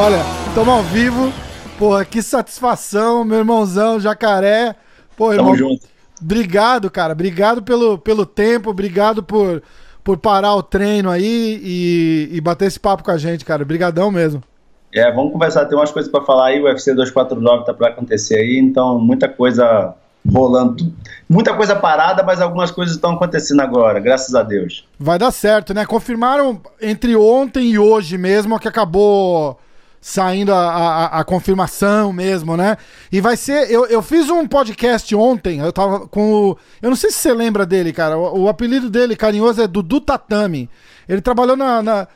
Olha, estamos ao vivo. Porra, que satisfação, meu irmãozão, jacaré. Pô, irmão, Tamo junto. obrigado, cara. Obrigado pelo, pelo tempo, obrigado por, por parar o treino aí e, e bater esse papo com a gente, cara. Obrigadão mesmo. É, vamos conversar, tem umas coisas para falar aí, o UFC 249 tá para acontecer aí, então muita coisa rolando, muita coisa parada, mas algumas coisas estão acontecendo agora, graças a Deus. Vai dar certo, né? Confirmaram entre ontem e hoje mesmo que acabou saindo a, a, a confirmação mesmo, né? E vai ser. Eu, eu fiz um podcast ontem, eu tava com o. Eu não sei se você lembra dele, cara. O, o apelido dele, carinhoso, é Dudu Tatame. Ele trabalhou na. na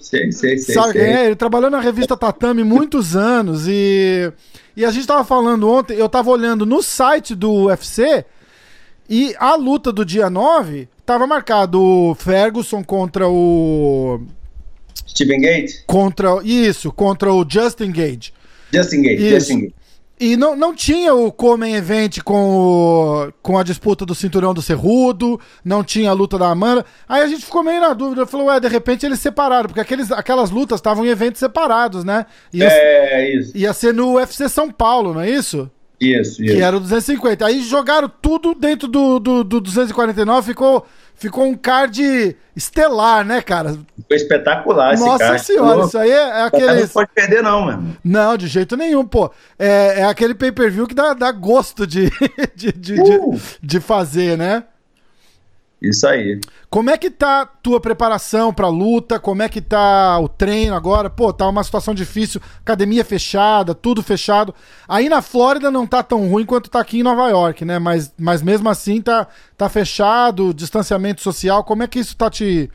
Sei, sei, sei. sabe sei. é? Ele trabalhou na revista Tatame muitos anos e. E a gente tava falando ontem, eu tava olhando no site do UFC e a luta do dia 9 tava marcado o Ferguson contra o. Steven Gate? Contra. Isso, contra o Justin Gage. Justin Isso. Justin Gate. E não, não tinha o Comen Event com, o, com a disputa do cinturão do Cerrudo, não tinha a luta da Amanda. Aí a gente ficou meio na dúvida, falou, ué, de repente eles separaram, porque aqueles, aquelas lutas estavam em eventos separados, né? Ia, É, isso, ia ser no UFC São Paulo, não é isso? Isso, isso. Que era o 250. Aí jogaram tudo dentro do, do, do 249, ficou, ficou um card estelar, né, cara? Foi espetacular esse Nossa cara. senhora, Pô, isso aí é, é Não aquele. pode perder não, mano. Não, de jeito nenhum, pô. É, é aquele pay-per-view que dá, dá gosto de, de, de, Uh. de, de fazer, né? Isso aí. Como é que tá tua preparação pra luta? Como é que tá o treino agora? Pô, tá uma situação difícil, academia fechada, tudo fechado. Aí na Flórida não tá tão ruim quanto tá aqui em Nova York, né? Mas, mas mesmo assim tá, tá fechado, distanciamento social. Como é que isso tá te,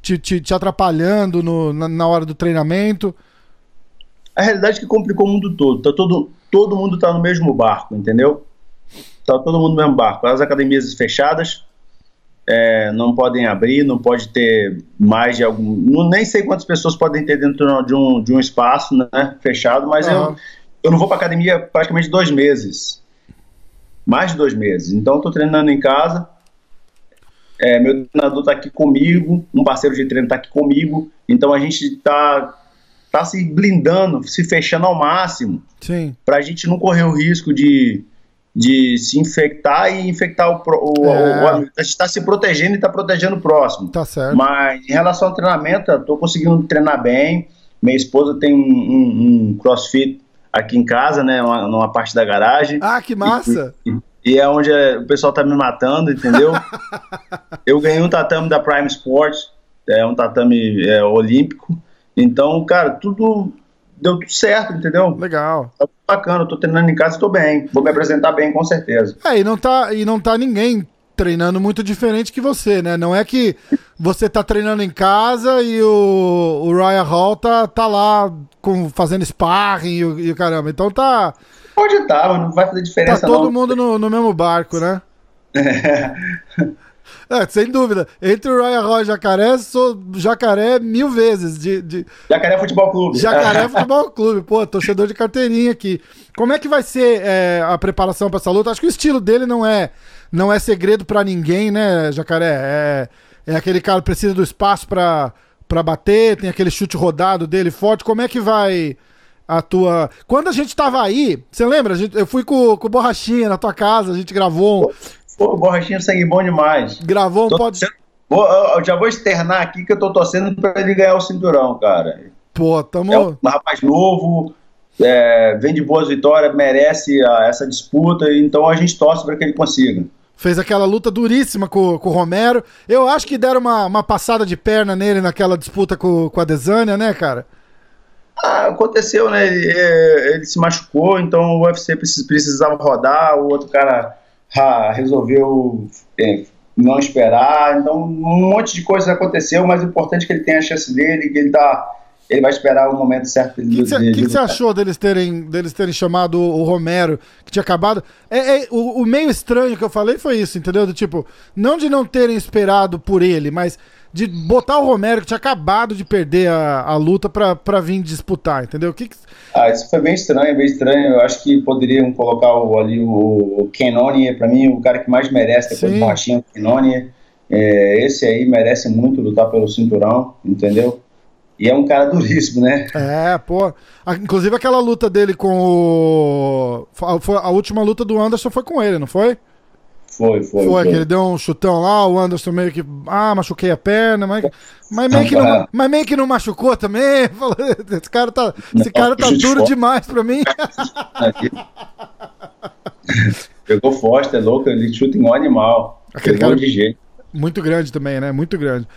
te, te, te atrapalhando no, na, na hora do treinamento? A realidade é que complicou o mundo todo. Tá todo, todo mundo tá no mesmo barco, entendeu? Tá todo mundo no mesmo barco. As academias fechadas, é, não podem abrir, não pode ter mais de algum. Não, nem sei quantas pessoas podem ter dentro de um, de um espaço né, fechado, mas Aham. eu, eu não vou para academia praticamente dois meses. Mais de dois meses. Então, estou treinando em casa. É, meu treinador está aqui comigo, um parceiro de treino está aqui comigo. Então, a gente está tá se blindando, se fechando ao máximo para a gente não correr o risco de, de se infectar e infectar o, o, É. o- a gente está se protegendo e está protegendo o próximo. Tá certo. Mas em relação ao treinamento, eu tô conseguindo treinar bem. Minha esposa tem um, um- um crossfit aqui em casa, né? Uma, numa parte da garagem. Ah, que massa! E é onde é, o pessoal tá me matando, entendeu? eu ganhei um tatame da Prime Sports, é um tatame é, olímpico. Então, cara, tudo deu tudo certo, entendeu? Legal. Tá bacana, eu tô treinando em casa e tô bem. Vou me apresentar bem, com certeza. É, e não tá, e não tá ninguém treinando muito diferente que você, né? Não é que você tá treinando em casa e o, o Ryan Hall tá, tá lá com, fazendo sparring e o, e o caramba. Então tá, Pode estar, mas não vai fazer tá diferença todo não. mundo no, no mesmo barco, né? É, sem dúvida. Entre o Ryan Hall e o Jacaré, sou Jacaré mil vezes. De, de Jacaré Futebol Clube. Jacaré Futebol Clube. Pô, torcedor de carteirinha aqui. Como é que vai ser é, a preparação pra essa luta? Acho que o estilo dele não é, não é segredo pra ninguém, né, Jacaré? É, é aquele cara que precisa do espaço pra, pra bater, tem aquele chute rodado dele forte. Como é que vai a tua. Quando a gente tava aí, você lembra? Gente, eu fui com, com o Borrachinha na tua casa, a gente gravou Pô, borrachinha sangue bom demais. gravou um Tô pod... torcendo- Vou- eu já vou externar aqui que eu tô torcendo pra ele ganhar o cinturão, cara. Pô, tamo. É um rapaz novo, é, vem de boas vitórias, merece a- essa disputa, então a gente torce para que ele consiga. Fez aquela luta duríssima com, com o Romero. Eu acho que deram uma, uma passada de perna nele naquela disputa com, com a Desânia, né, cara? Ah, aconteceu, né? Ele, é, ele se machucou, então o UFC precis- precisava rodar, o outro cara ah, resolveu é, não esperar. Então, um monte de coisas aconteceu, mas o importante é que ele tenha a chance dele, que ele tá ele vai esperar o momento certo O que, que, você achou deles terem, deles terem chamado o Romero, que tinha acabado? É, é o, o, meio estranho que eu falei foi isso, entendeu? Do tipo, não de não terem esperado por ele, mas de botar o Romero, que tinha acabado de perder a, a luta, pra, pra vir disputar, entendeu? Que, que... Ah, isso foi bem estranho, bem estranho. Eu acho que poderiam colocar o, ali o, o Kenoni, pra mim, o cara que mais merece depois Sim. do Machinho, o Kenoni. É, esse aí merece muito lutar pelo cinturão, entendeu? E é um cara duríssimo, né? É, pô. Inclusive aquela luta dele com o. A, última luta do Anderson foi com ele, não foi? Foi, foi. Foi, que ele deu um chutão lá, o Anderson meio que. Ah, machuquei a perna, mas, mas, meio, que não, mas meio que não machucou também. Esse cara tá, esse cara tá duro demais pra mim. Pegou Foster, é louco, ele chuta em um animal. Aquele cara de jeito. Muito grande também, né? Muito grande.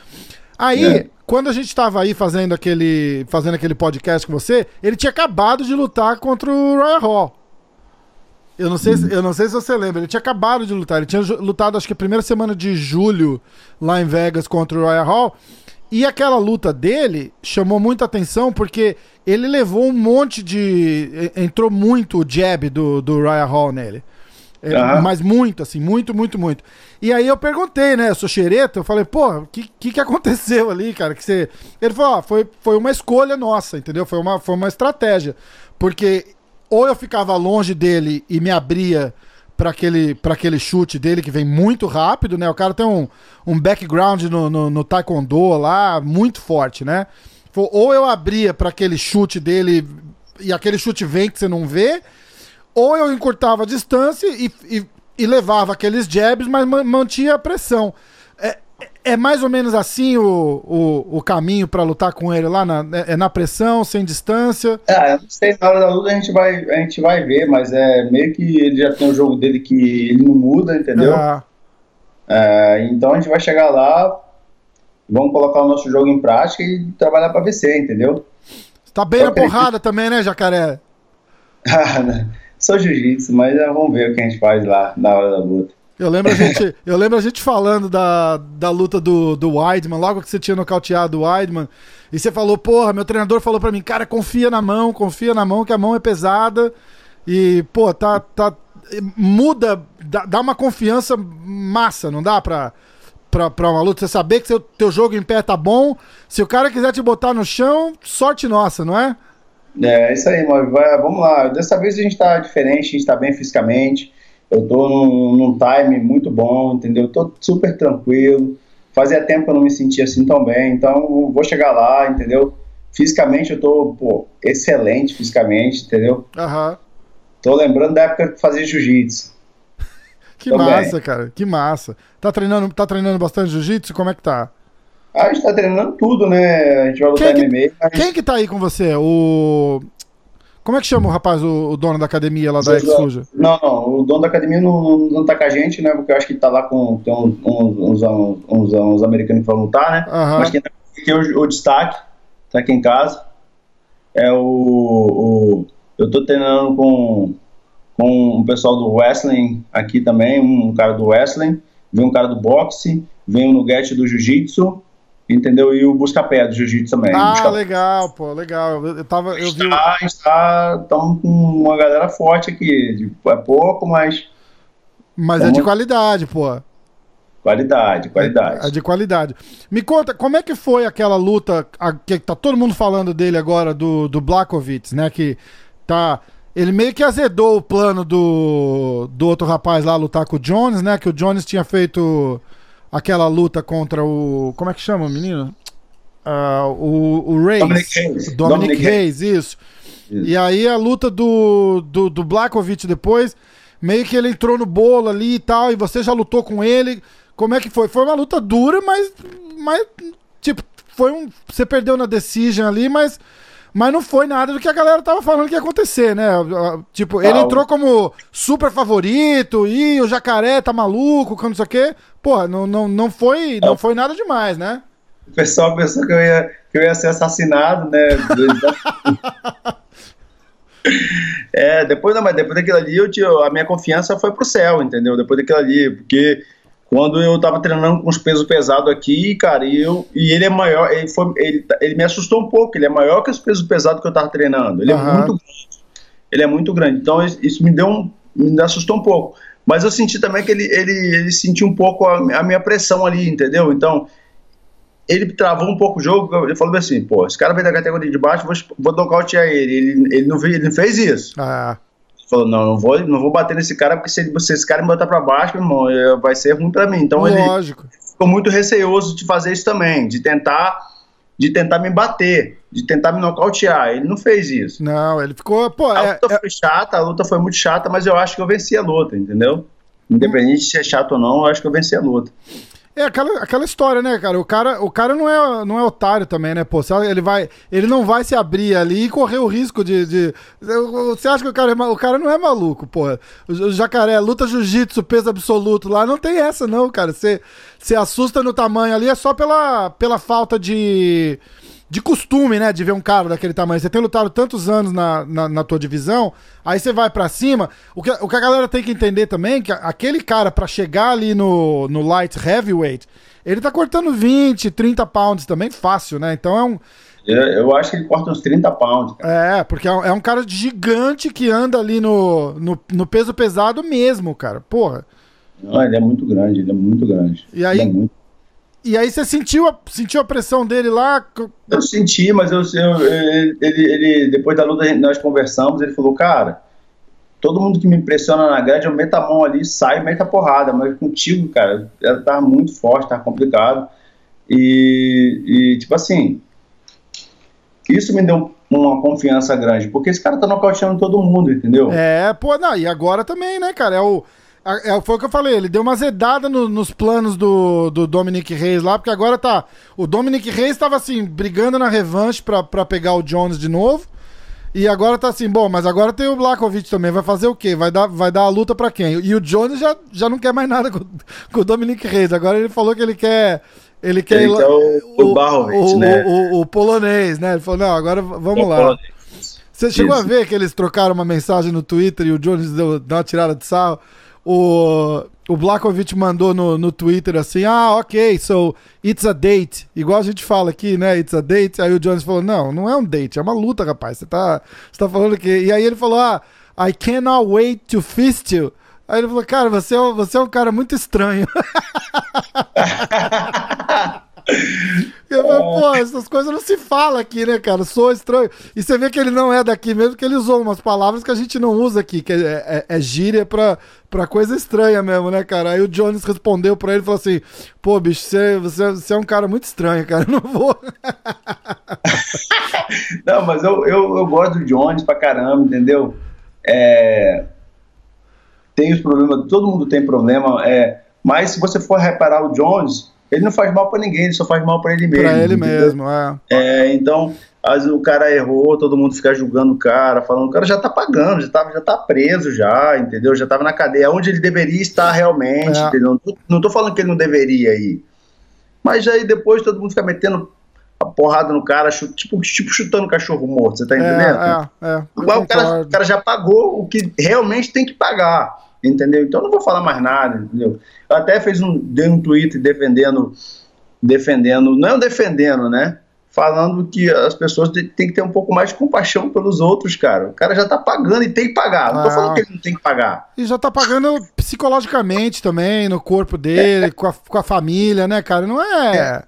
Aí, é. quando a gente estava aí fazendo aquele, fazendo aquele podcast com você, ele tinha acabado de lutar contra o Royal Hall. Eu não, sei se, eu não sei se você lembra, ele tinha acabado de lutar. Ele tinha lutado, acho que a primeira semana de julho, lá em Vegas, contra o Royal Hall. E aquela luta dele chamou muita atenção porque ele levou um monte de. Entrou muito o jab do, do Royal Hall nele. É, Mas muito, assim, muito, muito, muito. E aí eu perguntei, né? Eu sou xereta, eu falei, pô, o que, que, que aconteceu ali, cara? Que você. Ele falou, ó, foi, foi uma escolha nossa, entendeu? Foi uma, foi uma estratégia. Porque ou eu ficava longe dele e me abria para aquele, aquele chute dele que vem muito rápido, né? O cara tem um, um background no, no, no taekwondo lá muito forte, né? Ou eu abria para aquele chute dele e aquele chute vem que você não vê, ou eu encurtava a distância e, e, e levava aqueles jabs, mas mantinha a pressão. É, mais ou menos assim o, o, o caminho para lutar com ele lá? Na, é, é na pressão, sem distância? É, eu não sei, na hora da luta a gente, vai, a gente vai ver, mas é meio que ele já tem um jogo dele que ele não muda, entendeu? Ah. É, então a gente vai chegar lá, vamos colocar o nosso jogo em prática e trabalhar para vencer, entendeu? Tá bem Só a porrada também, né, Jacaré? Ah, sou jiu-jitsu, mas é, vamos ver o que a gente faz lá na hora da luta. Eu lembro a gente, eu lembro a gente falando da, da luta do, do Weidman, logo que você tinha nocauteado o Weidman, e você falou, porra, meu treinador falou para mim, cara, confia na mão, confia na mão, que a mão é pesada, e, pô, tá, tá, muda, dá, dá uma confiança massa, não dá pra, pra, pra uma luta? Você saber que seu teu jogo em pé tá bom, se o cara quiser te botar no chão, sorte nossa, não é? É, é isso aí, mano. vamos lá. Dessa vez a gente tá diferente, a gente tá bem fisicamente. Eu tô num, num time muito bom, entendeu? Eu tô super tranquilo. Fazia tempo que eu não me sentia assim tão bem, então vou chegar lá, entendeu? Fisicamente eu tô, pô, excelente fisicamente, entendeu? Aham. Uhum. Tô lembrando da época que fazia jiu-jitsu. que massa, cara, que massa. Tá treinando, tá treinando bastante jiu-jitsu? Como é que tá? A gente tá treinando tudo, né? A gente vai lutar quem que, MMA. Mas... Quem que tá aí com você? O. Como é que chama o rapaz, o, o dono da academia lá da Exfuja? Não, não, o dono da academia não, não, não, tá com a gente, né? Porque eu acho que tá lá com tem uns, uns, uns, uns americanos que vão lutar, né? Uhum. Mas quem tá aqui é o, o, destaque, tá aqui em casa. É o. o eu tô treinando com, com o pessoal do wrestling aqui também, um cara do wrestling, vem um cara do boxe, vem um Nugget do jiu-jitsu entendeu? E o busca-pé do jiu-jitsu também. Ah, busca legal, pô, legal. Eu, tava, eu vi... Está, está, estamos com uma galera forte aqui, é pouco, mas... Mas é de qualidade, pô. Qualidade, qualidade. É de qualidade. Me conta, como é que foi aquela luta, a, que tá todo mundo falando dele agora, do, do Blakovic, né, que tá... Ele meio que azedou o plano do, do outro rapaz lá lutar com o Jones, né? Que o Jones tinha feito aquela luta contra o. Como é que chama o menino? Uh, o, o Reis. Dominic Hayes. Dominic, isso. isso. E aí a luta do, do, do Blakovic depois, meio que ele entrou no bolo ali e tal, e você já lutou com ele. Como é que foi? Foi uma luta dura, mas. mas tipo, foi um. Você perdeu na decision ali, mas mas não foi nada do que a galera tava falando que ia acontecer, né? Tipo, ele entrou como super favorito e o jacaré tá maluco, não sei o quê. Pô, não, não, não, foi, não foi nada demais, né? O pessoal pensou que eu ia, que eu ia ser assassinado, né? é, depois, não, mas depois daquilo ali, eu a minha confiança foi pro céu, entendeu? Depois daquilo ali, porque quando eu tava treinando com os pesos pesados aqui, cara, e, eu, e ele é maior, ele, foi, ele, ele me assustou um pouco, ele é maior que os pesos pesados que eu tava treinando. Ele uhum. é muito grande. Ele é muito grande. Então isso me deu um. me assustou um pouco. Mas eu senti também que ele, ele, ele sentiu um pouco a, a minha pressão ali, entendeu? Então, ele travou um pouco o jogo, ele falou assim, pô, esse cara veio da categoria de baixo, vou, vou nocautear ele. Ele, ele, não, ele não fez isso. Ah falou, não, não vou, não vou bater nesse cara, porque se, se esse cara me botar pra baixo, meu irmão, é, vai ser ruim pra mim. Então Lógico. ele ficou muito receoso de fazer isso também, de tentar, de tentar me bater, de tentar me nocautear. Ele não fez isso. Não, ele ficou, pô... A luta é, foi chata, a luta foi muito chata, mas eu acho que eu venci a luta, entendeu? Independente de ser chato ou não, eu acho que eu venci a luta. É aquela, aquela história, né, cara? O cara, o cara não, é, não é otário também, né? Pô, ele, vai, ele não vai se abrir ali e correr o risco de. de você acha que o cara, é, o cara não é maluco, pô? O, jacaré, luta jiu-jitsu, peso absoluto lá, não tem essa, não, cara. Você, você assusta no tamanho ali, é só pela, pela falta de de costume, né? De ver um cara daquele tamanho. Você tem lutado tantos anos na, na, na tua divisão, aí você vai para cima. O que, o que a galera tem que entender também é que aquele cara, para chegar ali no, no light heavyweight, ele tá cortando 20, 30 pounds também, fácil, né? Então é um. Eu, eu acho que ele corta uns 30 pounds. Cara. É, porque é um, é um, cara gigante que anda ali no, no, no, peso pesado mesmo, cara. Porra. Não, ele é muito grande, ele é muito grande. E aí, é muito... E aí você sentiu a, sentiu a pressão dele lá? Eu senti, mas eu, eu ele, ele, depois da luta nós conversamos, ele falou, cara, todo mundo que me impressiona na grade, eu meto a mão ali, saio, meto a porrada, mas contigo, cara, ela tava muito forte, tava complicado. E, e tipo assim, isso me deu uma confiança grande, porque esse cara tá nocauteando todo mundo, entendeu? É, pô, não, e agora também, né, cara, é o é, foi o que eu falei, ele deu uma zedada no, nos planos do, do Dominic Reis lá, porque agora tá. O Dominic Reis estava assim, brigando na revanche pra, pra pegar o Jones de novo. E agora tá assim, bom, mas agora tem o Blakovic também. Vai fazer o quê? Vai dar, vai dar a luta para quem? E o Jones já, já não quer mais nada com, com o Dominic Reis. Agora ele falou que ele quer. Ele quer ele ir lá, o, o, o, né? o, o, polonês, né? Ele falou, não, agora vamos lá. Polonês. Você chegou Isso. a ver que eles trocaram uma mensagem no Twitter e o Jones deu, deu uma tirada de sal? O, o Blakovic mandou no, no Twitter assim: ah, ok, so it's a date. Igual a gente fala aqui, né? It's a date. Aí o Jones falou: não, não é um date, é uma luta, rapaz. Você tá, você tá falando que. E aí ele falou: ah, I cannot wait to fist you. Aí ele falou: cara, você é, você é um cara muito estranho. Eu falei, pô, essas coisas não se fala aqui, né, cara? Sou estranho. E você vê que ele não é daqui mesmo, que ele usou umas palavras que a gente não usa aqui, que é, é, é gíria pra, pra coisa estranha mesmo, né, cara? Aí o Jones respondeu pra ele e falou assim: pô, bicho, você, você, você é um cara muito estranho, cara. Eu não vou. não, mas eu, eu, eu gosto do Jones pra caramba, entendeu? É... Tem os problemas, todo mundo tem problema, é... mas se você for reparar o Jones ele não faz mal para ninguém, ele só faz mal para ele mesmo. Para ele entendeu? mesmo, é. é então, às vezes o cara errou, todo mundo fica julgando o cara, falando, o cara já tá pagando, já tá, já tá preso já, entendeu? Já tava na cadeia, onde ele deveria estar realmente, é. entendeu? Não tô, falando que ele não deveria ir. Mas aí depois todo mundo fica metendo a porrada no cara, tipo, tipo chutando cachorro morto, você tá é, entendendo? É, é, é, o, cara, o cara já pagou o que realmente tem que pagar entendeu? Então não vou falar mais nada, entendeu? Eu até fez um, dei um tweet defendendo, defendendo, não defendendo, né? Falando que as pessoas têm que ter um pouco mais de compaixão pelos outros, cara. O cara já tá pagando e tem que pagar. Não tô falando que ele não tem que pagar. E já tá pagando psicologicamente também, no corpo dele, é. com, a, com a família, né, cara? Não é. é.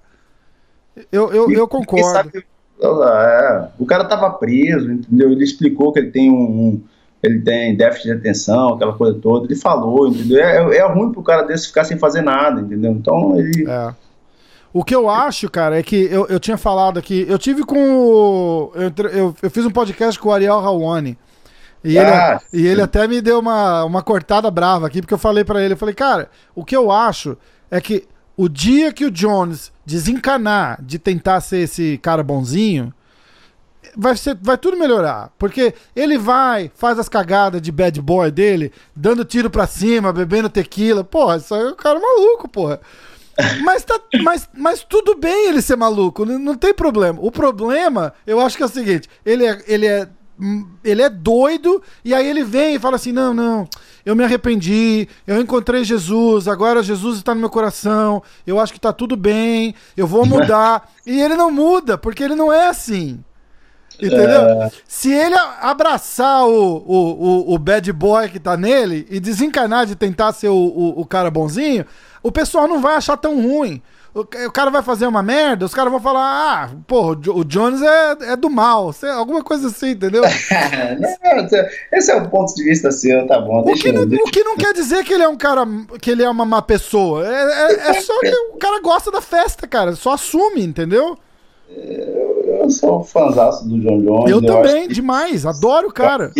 Eu, eu, eu concordo. Sabe, é, o cara tava preso, entendeu? Ele explicou que ele tem um ele tem déficit de atenção, aquela coisa toda, ele falou, entendeu? É, é ruim pro cara desse ficar sem fazer nada, entendeu? Então ele. É. O que eu acho, cara, é que eu, eu tinha falado aqui, eu tive com o. Eu, eu, eu fiz um podcast com o Ariel Rawani. E, ah, ele, e ele até me deu uma, uma cortada brava aqui, porque eu falei para ele, eu falei, cara, o que eu acho é que o dia que o Jones desencanar de tentar ser esse cara bonzinho, vai, ser, vai tudo melhorar. Porque ele vai, faz as cagadas de bad boy dele, dando tiro pra cima, bebendo tequila. Porra, isso aí é um cara maluco, porra. Mas, tá, mas, mas tudo bem ele ser maluco, não, tem problema. O problema, eu acho que é o seguinte: ele é, ele é ele é doido, e aí ele vem e fala assim: não, não, eu me arrependi, eu encontrei Jesus, agora Jesus está no meu coração, eu acho que está tudo bem, eu vou mudar. e ele não muda, porque ele não é assim. Entendeu? É... Se ele abraçar o, o, o, o, bad boy que tá nele e desencanar de tentar ser o, o, o cara bonzinho, o pessoal não vai achar tão ruim o, cara vai fazer uma merda, os caras vão falar, ah, porra, o Jones é, é do mal, alguma coisa assim, entendeu? esse é o ponto de vista seu, tá bom. O que, não, o que não quer dizer que ele é um cara, que ele é uma má pessoa, é, é, é só que o cara gosta da festa, cara, só assume, entendeu? Eu sou fãzaço do John Jones. Eu, eu também, demais, adoro o cara.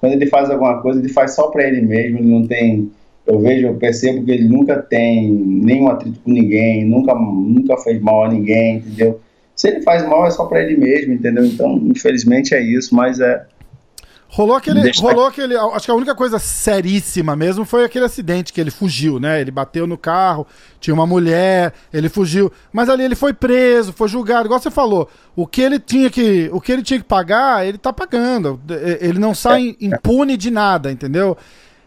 quando ele faz alguma coisa, ele faz só pra ele mesmo, ele não tem eu vejo, eu percebo que ele nunca tem nenhum atrito com ninguém, nunca, nunca fez mal a ninguém, entendeu? Se ele faz mal é só para ele mesmo, entendeu? Então, infelizmente é isso, mas é. Rolou aquele. Deixa... Rolou aquele. Acho que a única coisa seríssima mesmo foi aquele acidente que ele fugiu, né? Ele bateu no carro, tinha uma mulher, ele fugiu. Mas ali ele foi preso, foi julgado. Igual você falou, o que ele tinha que, o que ele tinha que pagar, ele tá pagando. Ele não sai é. impune de nada, entendeu?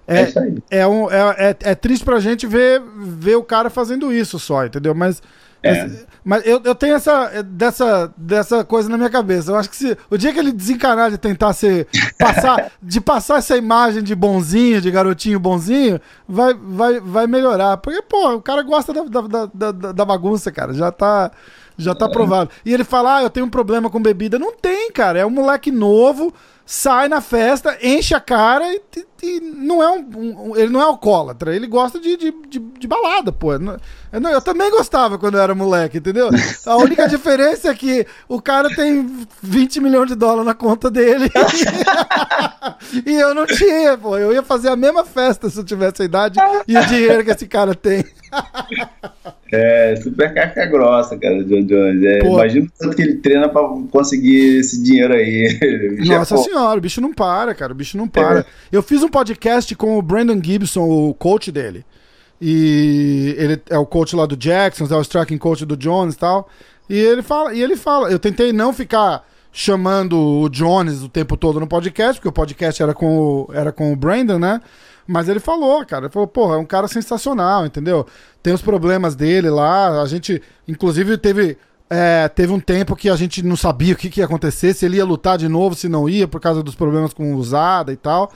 É, é, é, um, é, é, é, triste pra gente ver, ver o cara fazendo isso só, entendeu? Mas, é. mas eu, eu tenho essa, dessa, dessa coisa na minha cabeça. Eu acho que se o dia que ele desencanar de tentar ser. Passar, de passar essa imagem de bonzinho, de garotinho bonzinho, vai, vai, vai melhorar. Porque, pô, o cara gosta da, da, da, da bagunça, cara. Já tá. Já tá é. provado. E ele fala, ah, eu tenho um problema com bebida. Não tem, cara. É um moleque novo sai na festa, enche a cara e, e não é um, um, Ele não é alcoólatra, ele gosta de, de, de, de balada, pô. Eu, não, eu, também gostava quando eu era moleque, entendeu? A única diferença é que o cara tem 20 milhões de dólares na conta dele e eu não tinha, pô. Eu ia fazer a mesma festa se eu tivesse a idade e o dinheiro que esse cara tem. É, super casca grossa, cara, John Jones. É, imagina o tanto que ele treina pra conseguir esse dinheiro aí. Nossa senhora, o bicho não para, cara. O bicho não para. É. Eu fiz um podcast com o Brandon Gibson, o coach dele. E ele é o coach lá do Jackson, é o striking coach do Jones e tal. E ele fala, e ele fala, eu tentei não ficar chamando o Jones o tempo todo no podcast, porque o podcast era com o, era com o Brandon, né? Mas ele falou, cara, ele falou, porra, é um cara sensacional, entendeu? Tem os problemas dele lá, a gente, inclusive, teve. É, teve um tempo que a gente não sabia o que, que, ia acontecer, se ele ia lutar de novo, se não ia, por causa dos problemas com usada e tal.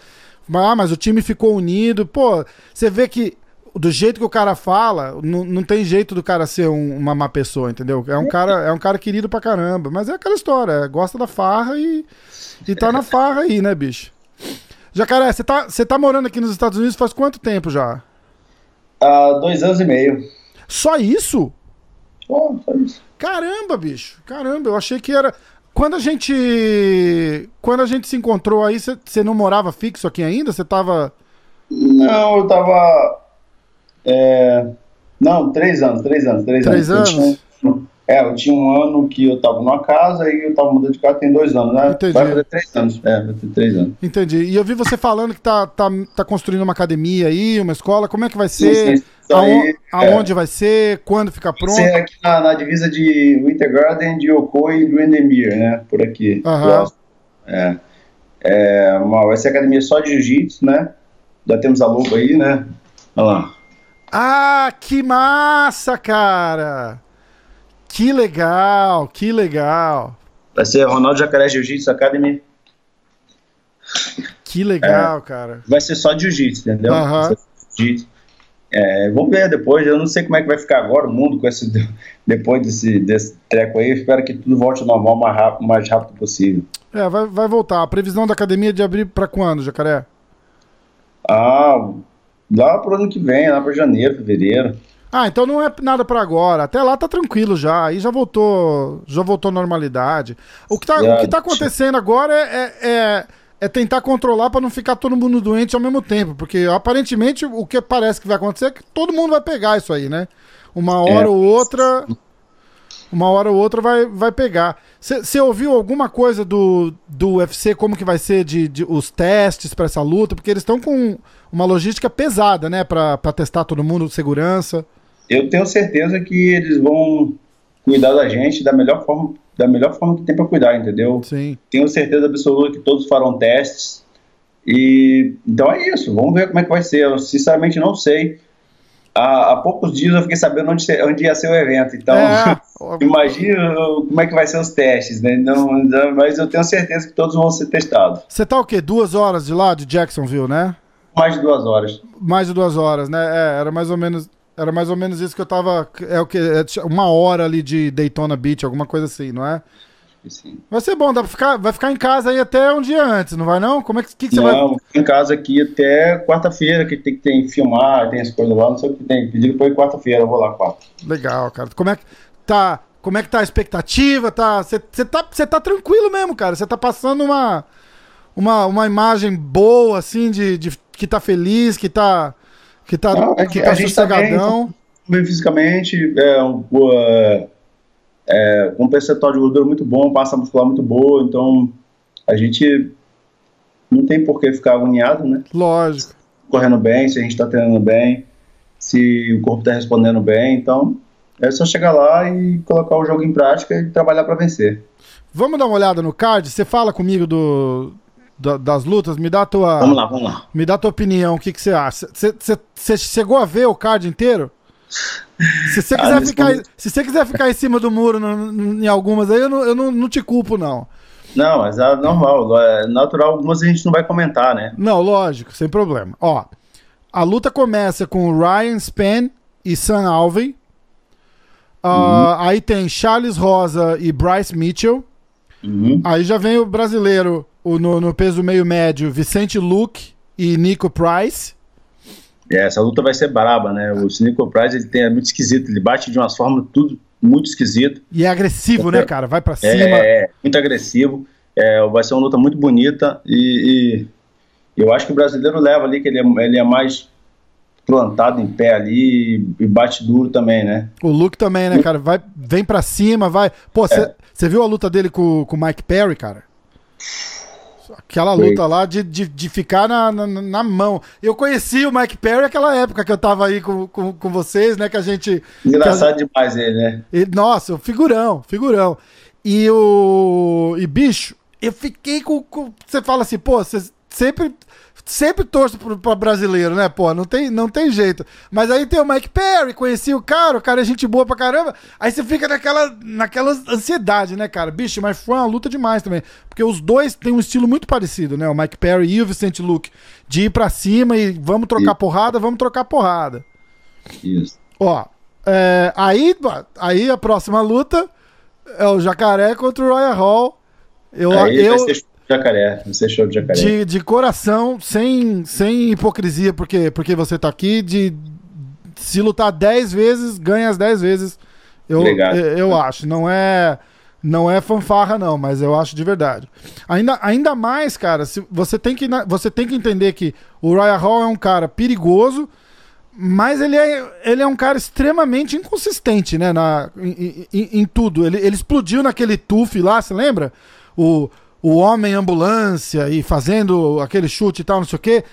Ah, mas o time ficou unido. Pô, você vê que do jeito que o cara fala, não, não tem jeito do cara ser um, uma má pessoa, entendeu? É um cara, é um cara querido pra caramba. Mas é aquela história, é, gosta da farra e, e tá na farra aí, né, bicho? Jacaré, você tá, você tá morando aqui nos Estados Unidos faz quanto tempo já? Há uh, dois anos e meio. Só isso? Oh, só isso. Caramba, bicho. Caramba, eu achei que era. Quando a gente. Quando a gente se encontrou aí, você não morava fixo aqui ainda? Você tava. Não, eu tava. É... Não, três anos, três anos, três, três anos. anos? É, eu tinha um ano que eu tava numa casa e eu tava mudando de casa tem dois anos, né? Entendi. Vai fazer três anos. É, vai ter três anos. Entendi. E eu vi você falando que tá, tá, tá construindo uma academia aí, uma escola. Como é que vai ser? Sim, sim. Aonde, aonde é, vai ser? Quando fica pronto? Vai ser aqui na, na, divisa de Winter Garden, de Yokoi e Grandemir, né? Por aqui. Aham. É. é uma, vai ser academia só de jiu-jitsu, né? Já temos a logo aí, né? Olha lá. Ah, que massa, cara! Que legal, que legal. Vai ser Ronaldo Jacaré Jiu-Jitsu Academy. Que legal, é, cara. Vai ser só jiu-jitsu, entendeu? Uhum. Jiu é, vamos ver depois. Eu não sei como é que vai ficar agora o mundo com esse depois desse, desse treco aí. Eu espero que tudo volte ao normal o mais rápido, mais rápido possível. É, vai, vai voltar. A previsão da academia é de abrir para quando, Jacaré? Ah, lá pro ano que vem, lá para janeiro, fevereiro. Ah, então não é nada para agora. Até lá tá tranquilo já. Aí já voltou, já voltou normalidade. O que tá, o que tá acontecendo agora é, é, é tentar controlar para não ficar todo mundo doente ao mesmo tempo, porque aparentemente o que parece que vai acontecer é que todo mundo vai pegar isso aí, né? Uma hora é. ou outra, uma hora ou outra vai, vai pegar. Você ouviu alguma coisa do, do UFC como que vai ser de, de os testes para essa luta? Porque eles estão com uma logística pesada, né, para testar todo mundo, segurança eu tenho certeza que eles vão cuidar da gente da melhor forma da melhor forma que tem para cuidar, entendeu? Sim. Tenho certeza absoluta que todos farão testes. E então é isso, vamos ver como é que vai ser. Eu sinceramente não sei. Há, há poucos dias eu fiquei sabendo onde, onde ia ser o evento, então é. imagina como é que vai ser os testes, né? Não, mas eu tenho certeza que todos vão ser testados. Você tá o quê? Duas horas de lá de Jacksonville, né? Mais de duas horas. Mais de duas horas, né? É, era mais ou menos. Era mais ou menos isso que eu tava. É o que? É uma hora ali de Daytona Beach, alguma coisa assim, não é? Sim. Vai ser bom, dá pra ficar, vai ficar em casa aí até um dia antes, não vai não? Como é que, que, que você não, vai? Não, em casa aqui até quarta-feira, que tem que tem, filmar, tem as coisas lá, não sei o que tem. Pediram pra ir quarta-feira, eu vou lá quarta. Legal, cara. Como é que tá? Como é que tá a expectativa? Tá, você tá, tá tranquilo mesmo, cara. Você tá passando uma, uma, uma imagem boa, assim, de, de que tá feliz, que tá, que tá, não, é que, que tá a gente sossegadão. Tá bem, bem fisicamente, é, um, é, com um percentual de gordura muito bom, passa muscular muito boa, então a gente não tem por que ficar agoniado, né? Lógico. Correndo bem, se a gente está treinando bem, se o corpo está respondendo bem, então é só chegar lá e colocar o jogo em prática e trabalhar para vencer. Vamos dar uma olhada no card? Você fala comigo do, da, das lutas? Me dá a tua. Vamos lá, vamos lá. Me dá a tua opinião, o que, que você acha? Você chegou a ver o card inteiro? Se você quiser, ah, ficar, se você quiser ficar em cima do muro no, no, em algumas aí, eu, não, eu não, não te culpo, não. Não, mas é normal, é natural, algumas a gente não vai comentar, né? Não, lógico, sem problema. Ó, a luta começa com Ryan Span e Sam Alvey. Uh, uhum. Aí tem Charles Rosa e Bryce Mitchell. Uhum. Aí já vem o brasileiro o, no, no peso meio médio, Vicente Luke e Nico Price. É, essa luta vai ser braba, né? O Nico Price ele tem, é muito esquisito, ele bate de umas formas tudo muito esquisito. E é agressivo, né, cara? Vai para é, cima. É, é, muito agressivo. É, vai ser uma luta muito bonita e, e, eu acho que o brasileiro leva ali, que ele é, ele é mais plantado em pé ali e bate duro também, né? O Luke também, né, cara? Vai, vem para cima, vai. Pô, você é. viu a luta dele com o Mike Perry, cara? Aquela luta lá de, de, de ficar na, na, na, mão. Eu conheci o Mike Perry naquela época que eu tava aí com, com, com vocês, né? Que a gente. Engraçado a... demais ele, né? E, nossa, figurão, figurão. E o. E bicho, eu fiquei com. com... Você fala assim, pô, você sempre sempre torço para brasileiro, né, pô? Não tem, não tem jeito. Mas aí tem o Mike Perry, conheci o cara, o cara é gente boa pra caramba. Aí você fica naquela, naquela ansiedade, né, cara? Bicho, mas foi uma luta demais também. Porque os dois têm um estilo muito parecido, né? O Mike Perry e o Vicente Luke. De ir pra cima e vamos trocar porrada, vamos trocar porrada. Isso. Ó, é, aí, aí a próxima luta é o Jacaré contra o Royal Hall. Eu, aí eu, vai ser Jacaré, você show de jacaré. De, de coração, sem, sem hipocrisia, porque, porque você tá aqui, de se lutar 10 vezes, ganha as 10 vezes. Eu, Obrigado. eu, eu acho. Não é não é fanfarra, não, mas eu acho de verdade. Ainda, ainda mais, cara, se, você, tem que, você tem que entender que o Ryan Hall é um cara perigoso, mas ele é, ele é um cara extremamente inconsistente, né? Na, em, em, em tudo. Ele, ele explodiu naquele tuf lá, você lembra? O, o homem ambulância e fazendo aquele chute e tal, não sei o quê.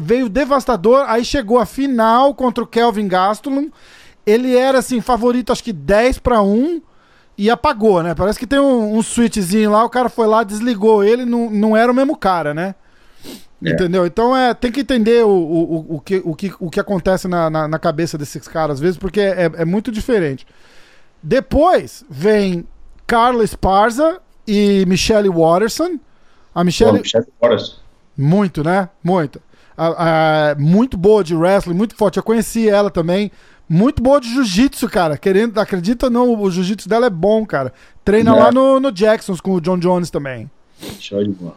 Veio devastador, aí chegou a final contra o Kelvin Gastelum. Ele era assim, favorito, acho que 10 para 1 e apagou, né? Parece que tem um, um switchzinho lá, o cara foi lá, desligou ele, não, não era o mesmo cara, né? É. Entendeu? Então é, tem que entender o, o, o, que, o, que, o que acontece na, na, na cabeça desses caras, às vezes, porque é, é muito diferente. Depois vem Carla Esparza e Michelle Watterson. A Michelle. Michelle Watterson. Muito, né? Muito. A, a, muito boa de wrestling, muito forte. Eu conheci ela também. Muito boa de jiu-jitsu, cara. Querendo, acredita ou não, o jiu-jitsu dela é bom, cara. Treina é. lá no, no Jacksons com o John Jones também. Show de bola.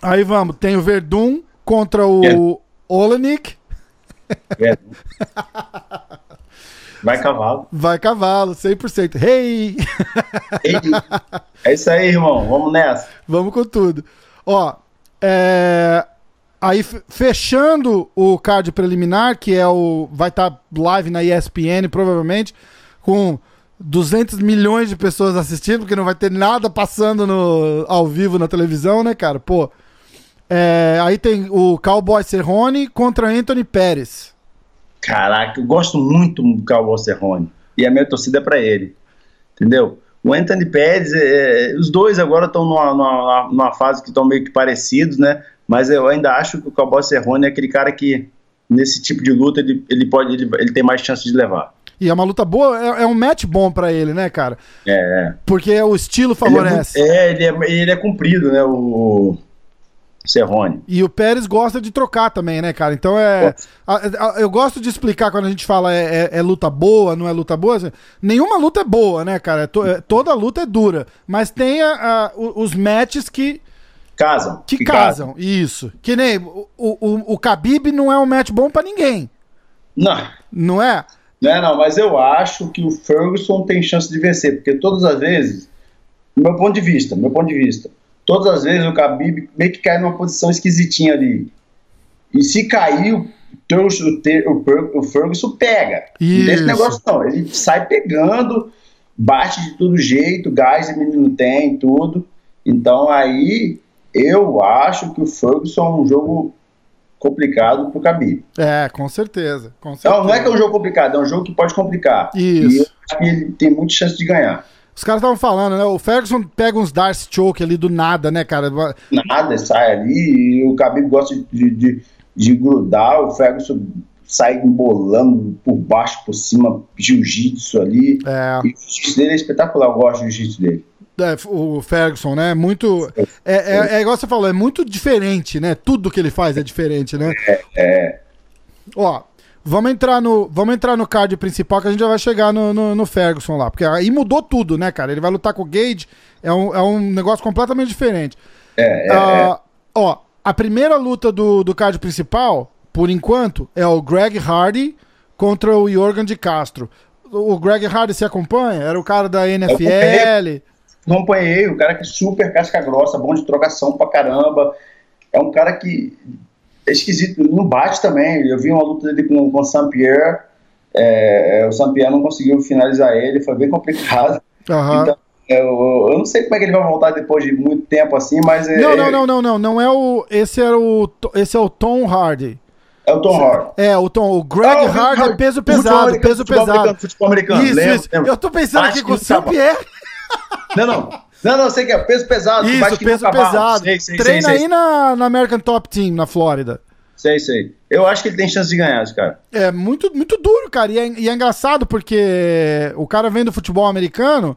Aí vamos, tem o Verdun contra o é. Olenik. Verdun. Vai cavalo. Vai cavalo, 100%. Hey! hey! É isso aí, irmão. Vamos nessa. Vamos com tudo. Ó, é... Aí, fechando o card preliminar, que é o. Vai estar tá live na ESPN, provavelmente, com 200 milhões de pessoas assistindo, porque não vai ter nada passando no, ao vivo na televisão, né, cara? Pô. É... aí tem o Cowboy Cerrone contra Anthony Pérez. Caraca, eu gosto muito do Cowboy Cerrone. E a minha torcida é pra ele. Entendeu? o Anthony Pérez, é, os dois agora estão numa, numa, numa, fase que estão meio que parecidos, né? Mas eu ainda acho que o Cowboy Cerrone é aquele cara que, nesse tipo de luta, ele, ele pode ele, ele tem mais chance de levar. E é uma luta boa, é, é um match bom para ele, né, cara? É, é. Porque o estilo favorece. Ele é, é, ele é, ele é comprido, né? O, Cerrone. E o Pérez gosta de trocar também, né, cara? Então é. A, a, eu gosto de explicar quando a gente fala é, é, é luta boa, não é luta boa. Assim, nenhuma luta é boa, né, cara? To, é, toda luta é dura. Mas tem a, os matches que. Casam. Que, que casam, casam, isso. Que nem o, o, o Khabib não é um match bom para ninguém. Não. Não é? Não é, não, mas eu acho que o Ferguson tem chance de vencer, porque todas as vezes, do meu ponto de vista, meu ponto de vista, todas as vezes o Khabib meio que cai numa posição esquisitinha ali. E se cair, o, o, o Ferguson pega. Isso. Não tem esse negócio não. Ele sai pegando, bate de todo jeito, gás o menino tem, tudo. Então aí eu acho que o Ferguson é um jogo complicado pro Khabib. É, com certeza, com certeza. Não, não é que é um jogo complicado, é um jogo que pode complicar. Isso. E eu acho que ele tem muita chance de ganhar. Os caras estavam falando, né? O Ferguson pega uns Darcy Choke ali do nada, né, cara? Nada, sai ali o Khabib gosta de, de, de grudar, o Ferguson sai embolando por baixo, por cima, jiu-jitsu ali. É. E o jiu-jitsu dele é espetacular, eu gosto do jiu-jitsu dele. É, o Ferguson, né? Muito. É, é, é, igual você falou, é muito diferente, né? Tudo que ele faz é diferente, né? É. é. Ó, Vamos entrar no, vamos entrar no card principal que a gente já vai chegar no, no, no, Ferguson lá. Porque aí mudou tudo, né, cara? Ele vai lutar com o Gage, é um, é um negócio completamente diferente. É, é, é. Ó, a primeira luta do, do card principal, por enquanto, é o Greg Hardy contra o Jorgen de Castro. O Greg Hardy se acompanha? Era o cara da NFL. Acompanhei, o cara que é super casca grossa, bom de trocação pra caramba. É um cara que é esquisito, não bate também. Eu vi uma luta dele com, com o Saint-Pierre, é, é o Saint-Pierre não conseguiu finalizar ele, foi bem complicado. Uhum. Então, eu, eu, não sei como é que ele vai voltar depois de muito tempo assim, mas. É, não, não, não, não, não. Não é o. Esse era o. Esse é o Tom Hardy. É o Tom Hardy. É, o Tom. O Greg Hardy é peso pesado, peso futebol pesado. Americano, futebol americano. Isso, lembra, isso. Lembra. Eu tô pensando Acho aqui com o Saint-Pierre. Não, não. Não, não, sei que é peso pesado. Isso, peso pesado. Sei, sei, Treina sei, aí na, na American Top Team, na Flórida. Sei, sei. Eu acho que ele tem chance de ganhar, esse cara. É muito, muito duro, cara. E é, e é engraçado porque o cara vem do futebol americano,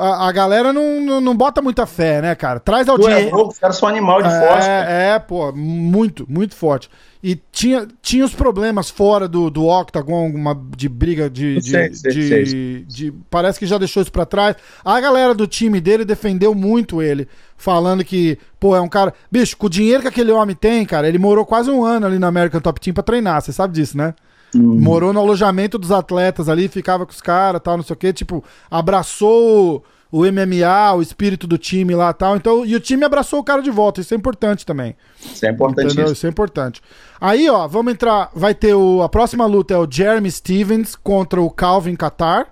a, a galera não, não, não, bota muita fé, né, cara? Traz audiência. É, os caras são animal de é, forte. Cara. É, pô, muito, muito forte. E tinha, tinha os problemas fora do, do Octagon, uma, de briga de. de, sei, sei, de, sei. de, Parece que já deixou isso pra trás. A galera do time dele defendeu muito ele, falando que, pô, é um cara. Bicho, com o dinheiro que aquele homem tem, cara, ele morou quase um ano ali na American Top Team pra treinar, você sabe disso, né? Uhum. Morou no alojamento dos atletas ali, ficava com os caras, tal, não sei o quê. Tipo, abraçou o MMA, o espírito do time lá tal. Então, e o time abraçou o cara de volta. Isso é importante também. Isso é importante. Entendeu? Isso é importante. Aí, ó, vamos entrar. Vai ter o. A próxima luta é o Jeremy Stevens contra o Calvin Qatar.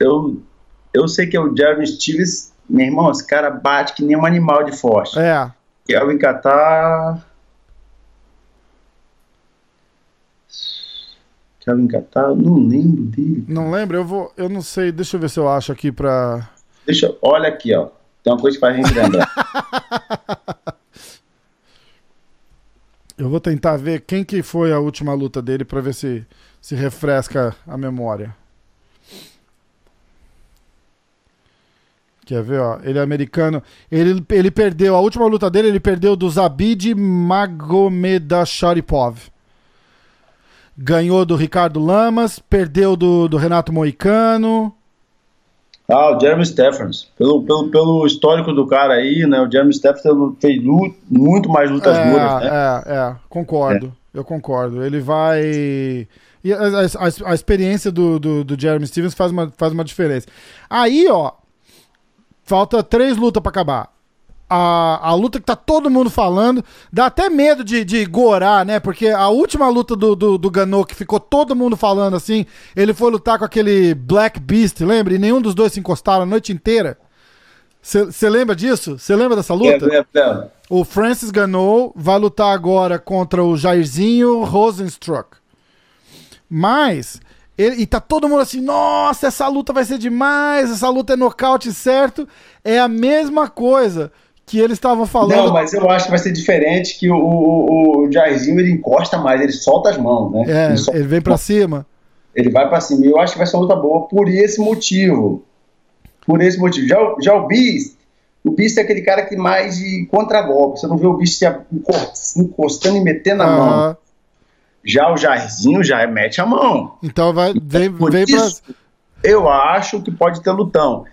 Eu, eu sei que é o Jeremy Stevens. Meu irmão, esse cara bate que nem um animal de forte. É. Calvin Qatar. Kevin Catar, não lembro dele. Não lembro? Eu vou. Eu não sei, deixa eu ver se eu acho aqui pra. Deixa Olha aqui, ó. Tem uma coisa que faz a gente lembrar. eu vou tentar ver quem que foi a última luta dele pra ver se se refresca a memória. Quer ver, ó? Ele é americano. Ele, ele perdeu. A última luta dele, ele perdeu do Zabid Magomedasharipov ganhou do Ricardo Lamas, perdeu do, do Renato Moicano. Ah, o Jeremy Stephens. Pelo, pelo, pelo histórico do cara aí, né? O Jeremy Stephens fez luta, muito mais lutas é, duras, né? É, é, concordo. É. Eu concordo. Ele vai. E a, a, a experiência do, do, do, Jeremy Stevens faz uma, faz uma diferença. Aí, ó. Falta três lutas para acabar a, a luta que tá todo mundo falando. Dá até medo de, de gorar, né? Porque a última luta do, do, do Gano, que ficou todo mundo falando assim, ele foi lutar com aquele Black Beast, lembra? E nenhum dos dois se encostaram a noite inteira. Você lembra disso? Você lembra dessa luta? É, é, é. O Francis Gano vai lutar agora contra o Jairzinho Rosenstruck. Mas Ele, e tá todo mundo assim, nossa, essa luta vai ser demais, essa luta é nocaute certo. É a mesma coisa que eles estavam falando. Não, mas eu acho que vai ser diferente que o, o, o Jairzinho ele encosta mais, ele solta as mãos, né? É, ele, ele vem para cima. Ele vai para cima. E eu acho que vai ser uma luta boa por esse motivo. Por esse motivo. Já, já o Beast, o Beast é aquele cara que mais de contra-golpe. Você não vê o Beast encostando e metendo a mão. Já o Jairzinho já mete a mão. Então vai, vem, vem isso, pra... Eu acho que pode ter lutão.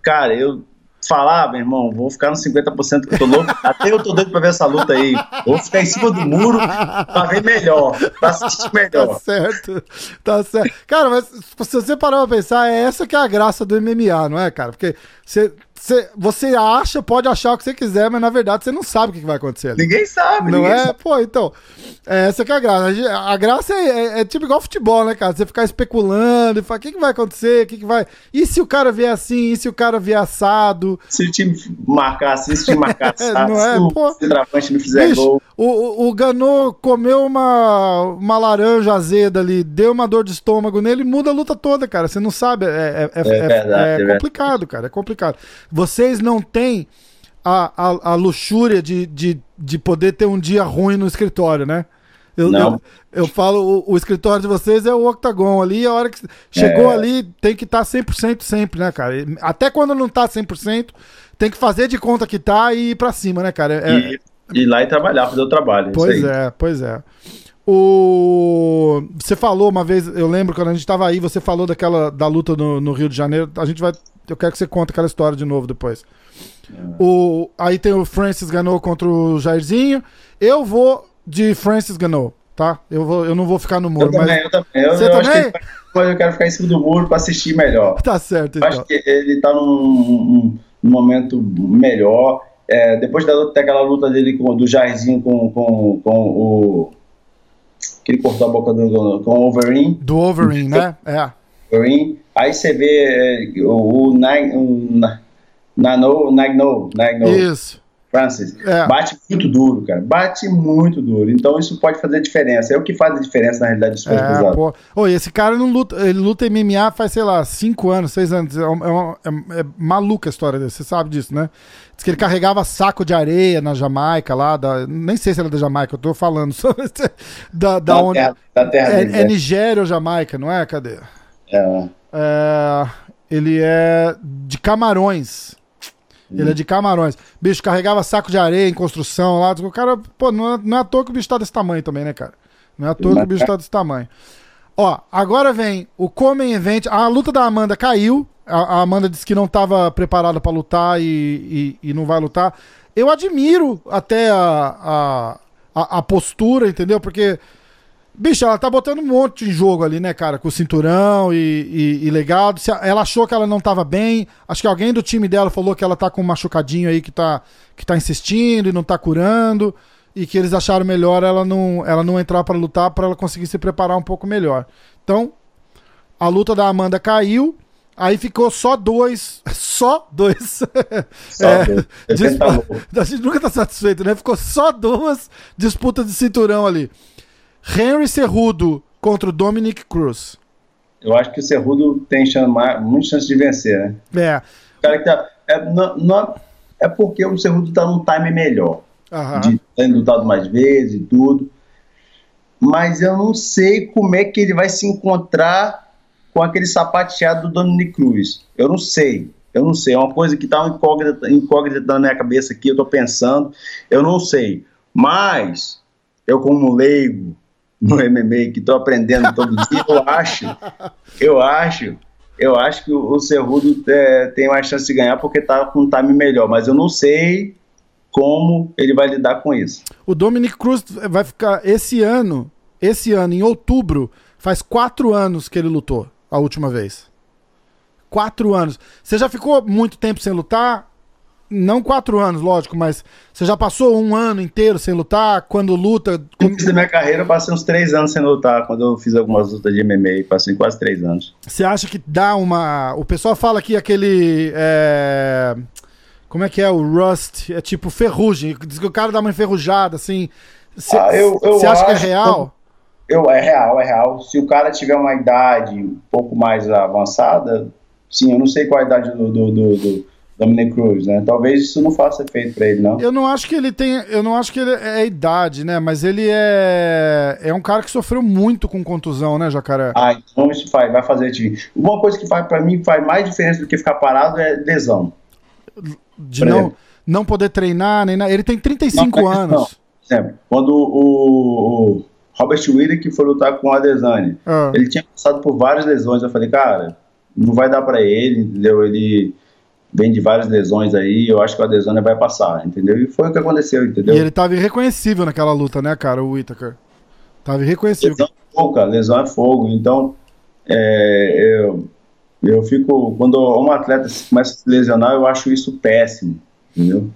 Cara, eu falar, meu irmão, vou ficar nos 50% que eu tô louco. Até eu tô doido pra ver essa luta aí. Vou ficar em cima do muro pra ver melhor, pra assistir melhor. Tá certo, tá certo. Cara, mas se você parar pra pensar, é essa que é a graça do MMA, não é, cara? Porque você Cê, você acha, pode achar o que você quiser, mas na verdade você não sabe o que vai acontecer ali. Ninguém sabe, Não ninguém é? Sabe. Pô, então. É, essa que é a graça. A graça é, é, é, tipo igual futebol, né, cara? Você ficar especulando e falar: o que, que vai acontecer? O que, que vai. E se o cara vier assim? E se o cara vier assado? Se o time marcar assim, se o time marcar assado, não é? se o centroavante não fizer bicho, gol. O, o, Ganô comeu uma, uma laranja azeda ali, deu uma dor de estômago nele, muda a luta toda, cara. Você não sabe. É, é, é, verdade, é complicado, cara. É complicado. Vocês não tem a, a, a luxúria de, de, de poder ter um dia ruim no escritório, né? Eu, Não. eu, eu falo, o, o escritório de vocês é o octagon ali, a hora que chegou É. ali tem que estar 100% sempre, né, cara? E Até quando não tá 100%, tem que fazer de conta que tá e ir pra cima, né, cara? É- E, ir lá e trabalhar, fazer o trabalho. Pois isso aí. é, pois é. O... Você falou uma vez, eu lembro quando a gente tava aí, você falou daquela da luta no, no Rio de Janeiro. A gente vai. Eu quero que você conte aquela história de novo depois. O... Aí tem o Francis Ganou contra o Jairzinho. Eu vou de Francis Ganou, tá? Eu, vou, eu não vou ficar no Eu muro, também, mas. eu também. Eu, Você eu acho que também? mas eu quero ficar em cima do muro pra assistir melhor. Tá certo, Eu então. acho que ele tá num, num- num momento melhor. É, depois da daquela luta dele com, do Jairzinho com, com, com o. que ele cortou a boca do, com o Wolverine. Do Overeem, né? É. Wolverine. Aí você vê é, o, o, Nag- o Nano, Nagno, Nagno Isso. Francis. É. Bate muito duro, cara. Bate muito duro. Então isso pode fazer diferença. É o que faz a diferença na realidade dos pesos É, pesados. pô. E esse cara não luta, ele luta MMA faz, sei lá, 5 anos, 6 anos. É, uma- é uma- é- é maluca a história dele, você sabe disso, né? Diz que ele carregava saco de areia na Jamaica lá, da, nem sei se era da Jamaica, eu tô falando da, da onde. terra, da terra É, é é. Nigéria ou Jamaica, não é? Cadê? É. É, ele é de Camarões. Ele é de Camarões. Bicho, carregava saco de areia em construção lá. O cara, pô, não é, não é à toa que o bicho tá desse tamanho também, né, cara? Não é à toa que o bicho tá desse tamanho. Ó, agora vem o Comen Event. A luta da Amanda caiu. A, Amanda disse que não tava preparada pra lutar e, e, e não vai lutar. Eu admiro até a, a, a, postura, entendeu? Porque Bicho, ela tá botando um monte em jogo ali, né, cara? Com o cinturão e, e, e legado. Ela achou que ela não tava bem. Acho que alguém do time dela falou que ela tá com um machucadinho aí que tá, que tá insistindo e não tá curando. E que eles acharam melhor ela não, ela não entrar pra lutar pra ela conseguir se preparar um pouco melhor. Então, a luta da Amanda caiu. Aí ficou só dois. Só dois. Só É, 70 loucos. A gente nunca tá satisfeito, né? Ficou só duas disputas de cinturão ali. Henry Cerrudo contra o Dominic Cruz. Eu acho que o Cerrudo tem chance, mais- muita chance de vencer, né? É. O cara que tá. É, não, não- é porque o Cerrudo tá num time melhor. Aham. De ter lutado mais vezes e tudo. Mas eu não sei como é que ele vai se encontrar com aquele sapateado do Dominic Cruz. Eu não sei. Eu não sei. É uma coisa que tá uma incógnita, incógnita na minha cabeça aqui. Eu tô pensando. Eu não sei. Mas, eu como leigo no MMA, que tô aprendendo todo dia, eu acho, eu acho, eu acho que o, Cerrudo é, tem mais chance de ganhar porque tá com um time melhor. Mas eu não sei como ele vai lidar com isso. O Dominic Cruz vai ficar esse ano, esse ano, em outubro, faz quatro anos que ele lutou a última vez. Quatro anos. Você já ficou muito tempo sem lutar? Não quatro anos, lógico, mas você já passou um ano inteiro sem lutar? Quando luta. No início da minha carreira, eu passei uns três anos sem lutar. Quando eu fiz algumas lutas de MMA, passei quase três anos. Você acha que dá uma. O pessoal fala que aquele. é, Como é que é? O Rust é tipo ferrugem. Diz que o cara dá uma enferrujada, assim. Você Ah, acha que é real? Eu, é real, é real. Se o cara tiver uma idade um pouco mais avançada, sim, eu não sei qual a idade do, do, do, do Dominic Cruz, né? Talvez isso não faça efeito para ele, não. Eu não acho que ele tem, eu não acho que ele é idade, né? Mas ele é é um cara que sofreu muito com contusão, né, Jacaré? Ah, então isso faz, vai fazer diferença. Uma coisa que faz para mim faz mais diferença do que ficar parado é lesão. De não, não poder treinar, nem nada. Ele tem 35 não, anos. Não. Quando o, o Robert Whittaker foi lutar com o Adesanya, ah. ele tinha passado por várias lesões. Eu falei, cara, não vai dar para ele, entendeu? Ele vem de várias lesões aí, eu acho que o Adesanya vai passar, entendeu? E foi o que aconteceu, entendeu? E ele tava irreconhecível naquela luta, né, cara, o Whittaker? Tava irreconhecível. Lesão é fogo, cara, lesão é fogo. Então, é, eu, eu fico. Quando um atleta começa a se lesionar, eu acho isso péssimo, entendeu?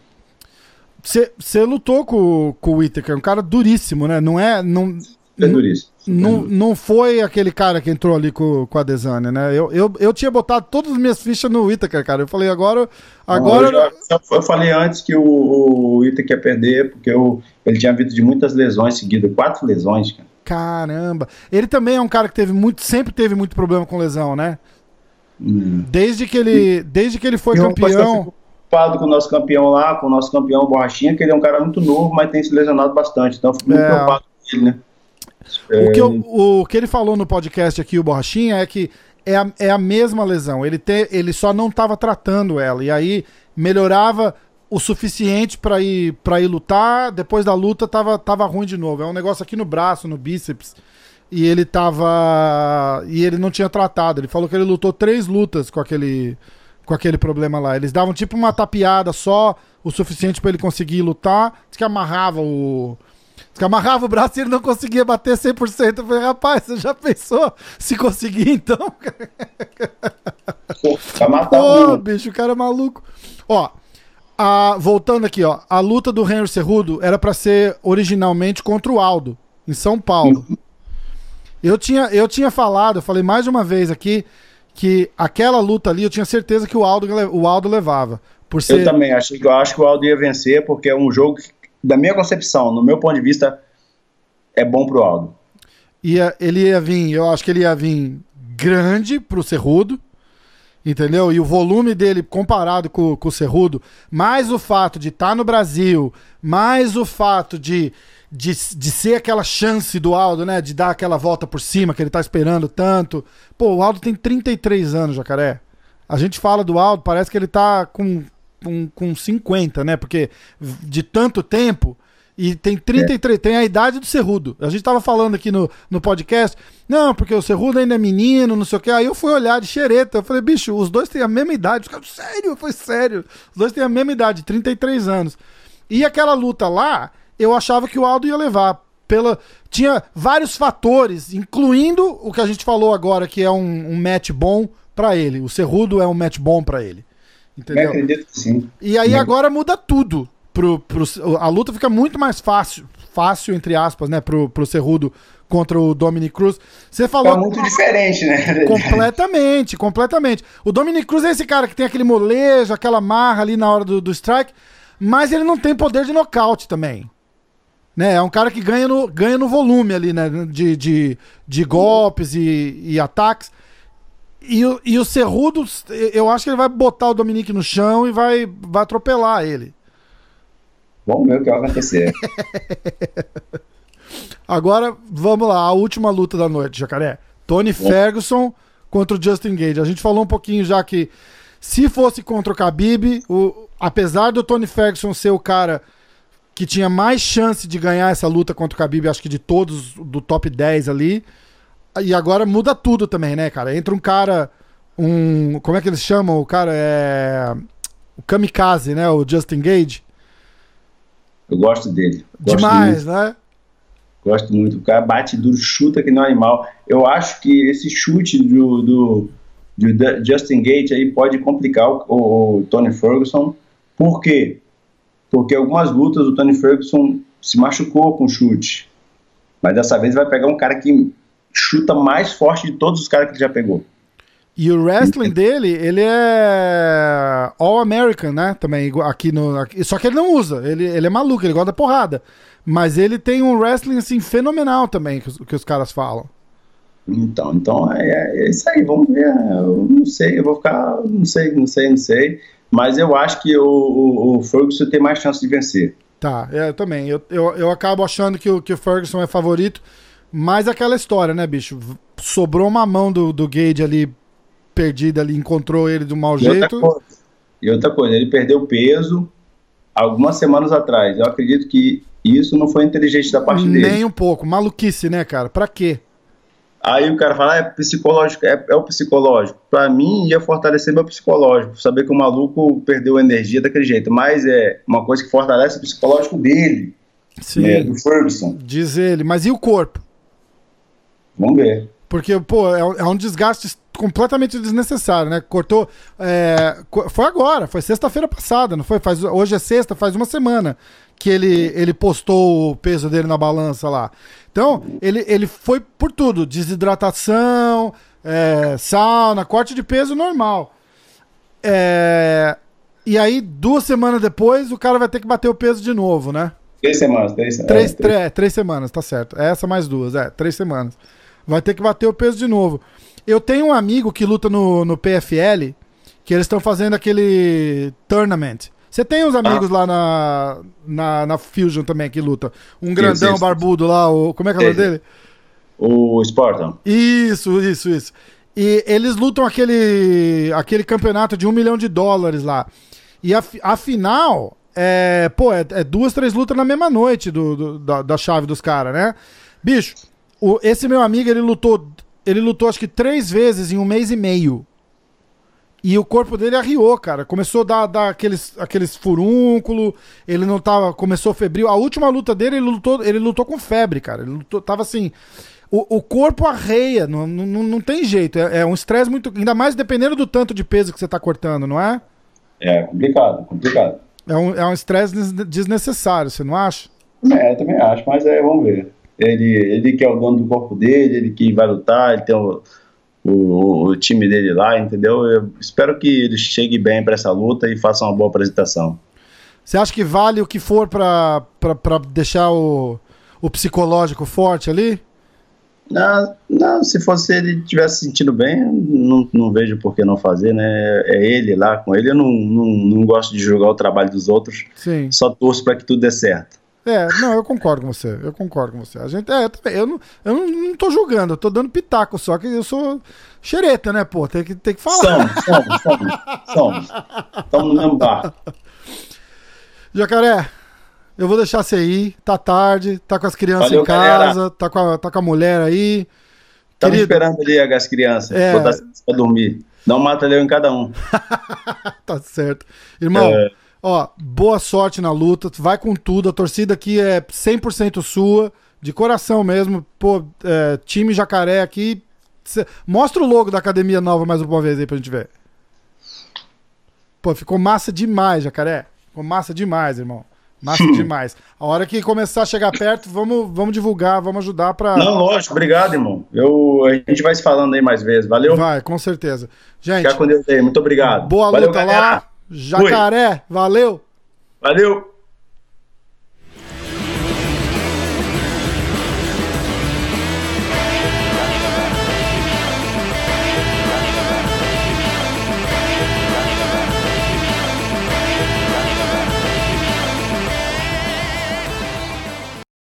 Você lutou com, com o Whittaker, um cara duríssimo, né? Não é. Não, é duríssimo. Não, não foi aquele cara que entrou ali com, com a Desane, né? Eu, eu, eu tinha botado todas as minhas fichas no Whittaker, cara. Eu falei, agora. agora... Não, eu, já, eu, falei antes que o, o Whittaker ia perder, porque eu, ele tinha vindo de muitas lesões seguidas quatro lesões, cara. Caramba. Ele também é um cara que teve muito, sempre teve muito problema com lesão, né? Hum. Desde que ele, desde que ele foi campeão preocupado com o nosso campeão lá, com o nosso campeão Borrachinha, que ele é um cara muito novo, mas tem se lesionado bastante. Então fico muito é. preocupado com ele, né? O que, eu, o que ele falou no podcast aqui, o Borrachinha, é que é a, é a mesma lesão. Ele, te, ele só não estava tratando ela. E aí melhorava o suficiente para ir para ir lutar. Depois da luta tava, tava ruim de novo. É um negócio aqui no braço, no bíceps. E ele tava. E ele não tinha tratado. Ele falou que ele lutou três lutas com aquele com aquele problema lá. Eles davam tipo uma tapeada só, o suficiente para ele conseguir lutar. Diz que amarrava o. Diz que amarrava o braço e ele não conseguia bater 100%. Eu falei, rapaz, você já pensou se conseguir então? Pô, bicho, o cara é maluco. Ó, a, voltando aqui, ó. A luta do Henry Cerrudo era para ser originalmente contra o Aldo, em São Paulo. Eu tinha, eu tinha falado, eu falei mais de uma vez aqui, que aquela luta ali eu tinha certeza que o Aldo, o Aldo levava. Por ser... Eu também achei que eu acho que o Aldo ia vencer, porque é um jogo que, da minha concepção, no meu ponto de vista, é bom pro Aldo. Ia, ele ia vir, eu acho que ele ia vir grande pro Cerrudo, entendeu? E o volume dele comparado com, com o Cerrudo, mais o fato de estar tá no Brasil, mais o fato de de, de ser aquela chance do Aldo, né? De dar aquela volta por cima que ele tá esperando tanto. Pô, o Aldo tem 33 anos, jacaré. A gente fala do Aldo, parece que ele tá com, com, com 50, né? Porque de tanto tempo. E tem 33, é. tem a idade do Cerrudo. A gente tava falando aqui no, no podcast, não, porque o Cerrudo ainda é menino, não sei o que. Aí eu fui olhar de xereta. Eu falei, bicho, os dois têm a mesma idade. Os sério, foi sério. Os dois têm a mesma idade, 33 anos. E aquela luta lá, eu achava que o Aldo ia levar. Pela... Tinha vários fatores, incluindo o que a gente falou agora, que é um, um match bom para ele. O Cerrudo é um match bom para ele. Entendeu? Eu acredito que sim. E aí agora muda tudo. Pro, pro, a luta fica muito mais fácil, fácil, entre aspas, né, pro, pro Cerrudo contra o Dominic Cruz. Você falou. É muito diferente, né? Completamente, completamente. O Dominic Cruz é esse cara que tem aquele molejo, aquela marra ali na hora do, do strike, mas ele não tem poder de nocaute também. Né? É um cara que ganha no, ganha no volume ali, né? De, de, de golpes e, e ataques. E, e o Cerrudo, eu acho que ele vai botar o Dominique no chão e vai, vai atropelar ele. Vamos ver o que vai acontecer. Agora, vamos lá, a última luta da noite, Jacaré. Tony Bom. Ferguson contra o Justin Gage. A gente falou um pouquinho já que se fosse contra o Khabib, o, apesar do Tony Ferguson ser o cara que tinha mais chance de ganhar essa luta contra o Khabib, acho que de todos do top 10 ali. E agora muda tudo também, né, cara? Entra um cara, um, como é que eles chamam? O cara é o kamikaze, né, o Justin Gage. Eu gosto dele. Gosto Demais, muito. né? Gosto muito. O cara bate duro, chuta que não é animal. Eu acho que esse chute do, do, do Justin Gage aí pode complicar o, o, o Tony Ferguson. Por quê? Porque algumas lutas o Tony Ferguson se machucou com chute. Mas dessa vez vai pegar um cara que chuta mais forte de todos os caras que ele já pegou. E o wrestling dele, ele é All American, né? Também aqui no. Aqui, só que ele não usa, ele, ele é maluco, ele gosta da porrada. Mas ele tem um wrestling assim fenomenal também, que os, que os caras falam. Então, então é, é, isso aí, vamos ver. Eu não sei, eu vou ficar, não sei, não sei, não sei. Mas eu acho que o, o, o Ferguson tem mais chance de vencer. Tá, é, eu também. Eu, eu, eu acabo achando que o, que o Ferguson é favorito, mas aquela história, né, bicho? Sobrou uma mão do, do Gage ali perdida ali, encontrou ele do mau e jeito. Outra coisa, e outra coisa, ele perdeu peso algumas semanas atrás. Eu acredito que isso não foi inteligente da parte Nem dele. Nem um pouco. Maluquice, né, cara? Pra quê? Aí o cara fala, ah, é psicológico, é, é o psicológico. Para mim, ia fortalecer meu psicológico, saber que o maluco perdeu energia daquele jeito. Mas é uma coisa que fortalece o psicológico dele, Sim. né, do Ferguson. Diz ele. Mas e o corpo? Vamos ver. Porque, pô, é, um- é um desgaste completamente desnecessário, né? Cortou. é, foi agora, foi sexta-feira passada, não foi? Faz, hoje é sexta, faz uma semana que ele, ele postou o peso dele na balança lá. Então, ele, ele foi por tudo: desidratação, é, sauna, corte de peso normal. É, e aí, duas semanas depois, o cara vai ter que bater o peso de novo, né? Três semanas, três, é, Três, três- tre- três semanas, tá certo. Essa mais duas, é, três semanas. Vai ter que bater o peso de novo. Eu tenho um amigo que luta no, no PFL, que eles estão fazendo aquele tournament. Você tem uns amigos lá na, na, na Fusion também que luta. Um grandão sim. barbudo lá, o, como é que é o nome dele? O Spartan. Isso, isso, isso. E eles lutam aquele, aquele campeonato de um milhão de dólares lá. E a, a final é, pô, é, é duas, três lutas na mesma noite do, do- da, da chave dos caras, né? Bicho, o- esse meu amigo, ele lutou, ele lutou acho que três vezes em um mês e meio. E o corpo dele arriou, cara. Começou a dar, dar aqueles, aqueles furúnculo, ele não tava. Começou febril. A última luta dele, ele lutou, ele lutou com febre, cara. Ele lutou, tava assim. O, o corpo arreia, não, não, não tem jeito. É, é um estresse muito. Ainda mais dependendo do tanto de peso que você tá cortando, não é? É complicado, complicado. É um é um estresse des- desnecessário, você não acha? É, eu também acho, mas é, vamos ver. Ele, ele que é o dono do corpo dele, ele que vai lutar, ele tem o, o, o time dele lá, entendeu? Eu espero que ele chegue bem para essa luta e faça uma boa apresentação. Você acha que vale o que for pra deixar o, o psicológico forte ali? Não, não, se fosse ele tivesse se sentindo bem, não, não vejo por que não fazer, né? É ele lá com ele. Eu não, não, não gosto de julgar o trabalho dos outros, Sim. só torço para que tudo dê certo. É, não, eu concordo com você. Eu concordo com você. A gente, é, eu, também, eu, não, eu não, não tô julgando, eu tô dando pitaco só, que eu sou xereta, né, pô? Tem que, tem que falar. Somos, somos, somos, somos. Estamos no mesmo barco. Jacaré, eu vou deixar você ir. Tá tarde, tá com as crianças Valeu, em casa, tá com, a, tá com a mulher aí. Estamos esperando ali as crianças, É. botar pra dormir. Dá um mata-leão em cada um. Tá certo. Irmão, É. ó, boa sorte na luta. Vai com tudo. A torcida aqui é 100% sua, de coração mesmo. Pô, é, time Jacaré aqui. Cê- Mostra o logo da academia nova mais uma vez aí pra gente ver. Pô, ficou massa demais, Jacaré. Ficou massa demais, irmão. Massa demais. A hora que começar a chegar perto, vamos, vamos divulgar, vamos ajudar pra. Não, lógico, obrigado, irmão. Eu, a gente vai se falando aí mais vezes. Valeu? Vai, com certeza. Gente, Fica com Deus aí. Muito obrigado. boa Valeu, luta galera. lá. Jacaré, valeu! Valeu.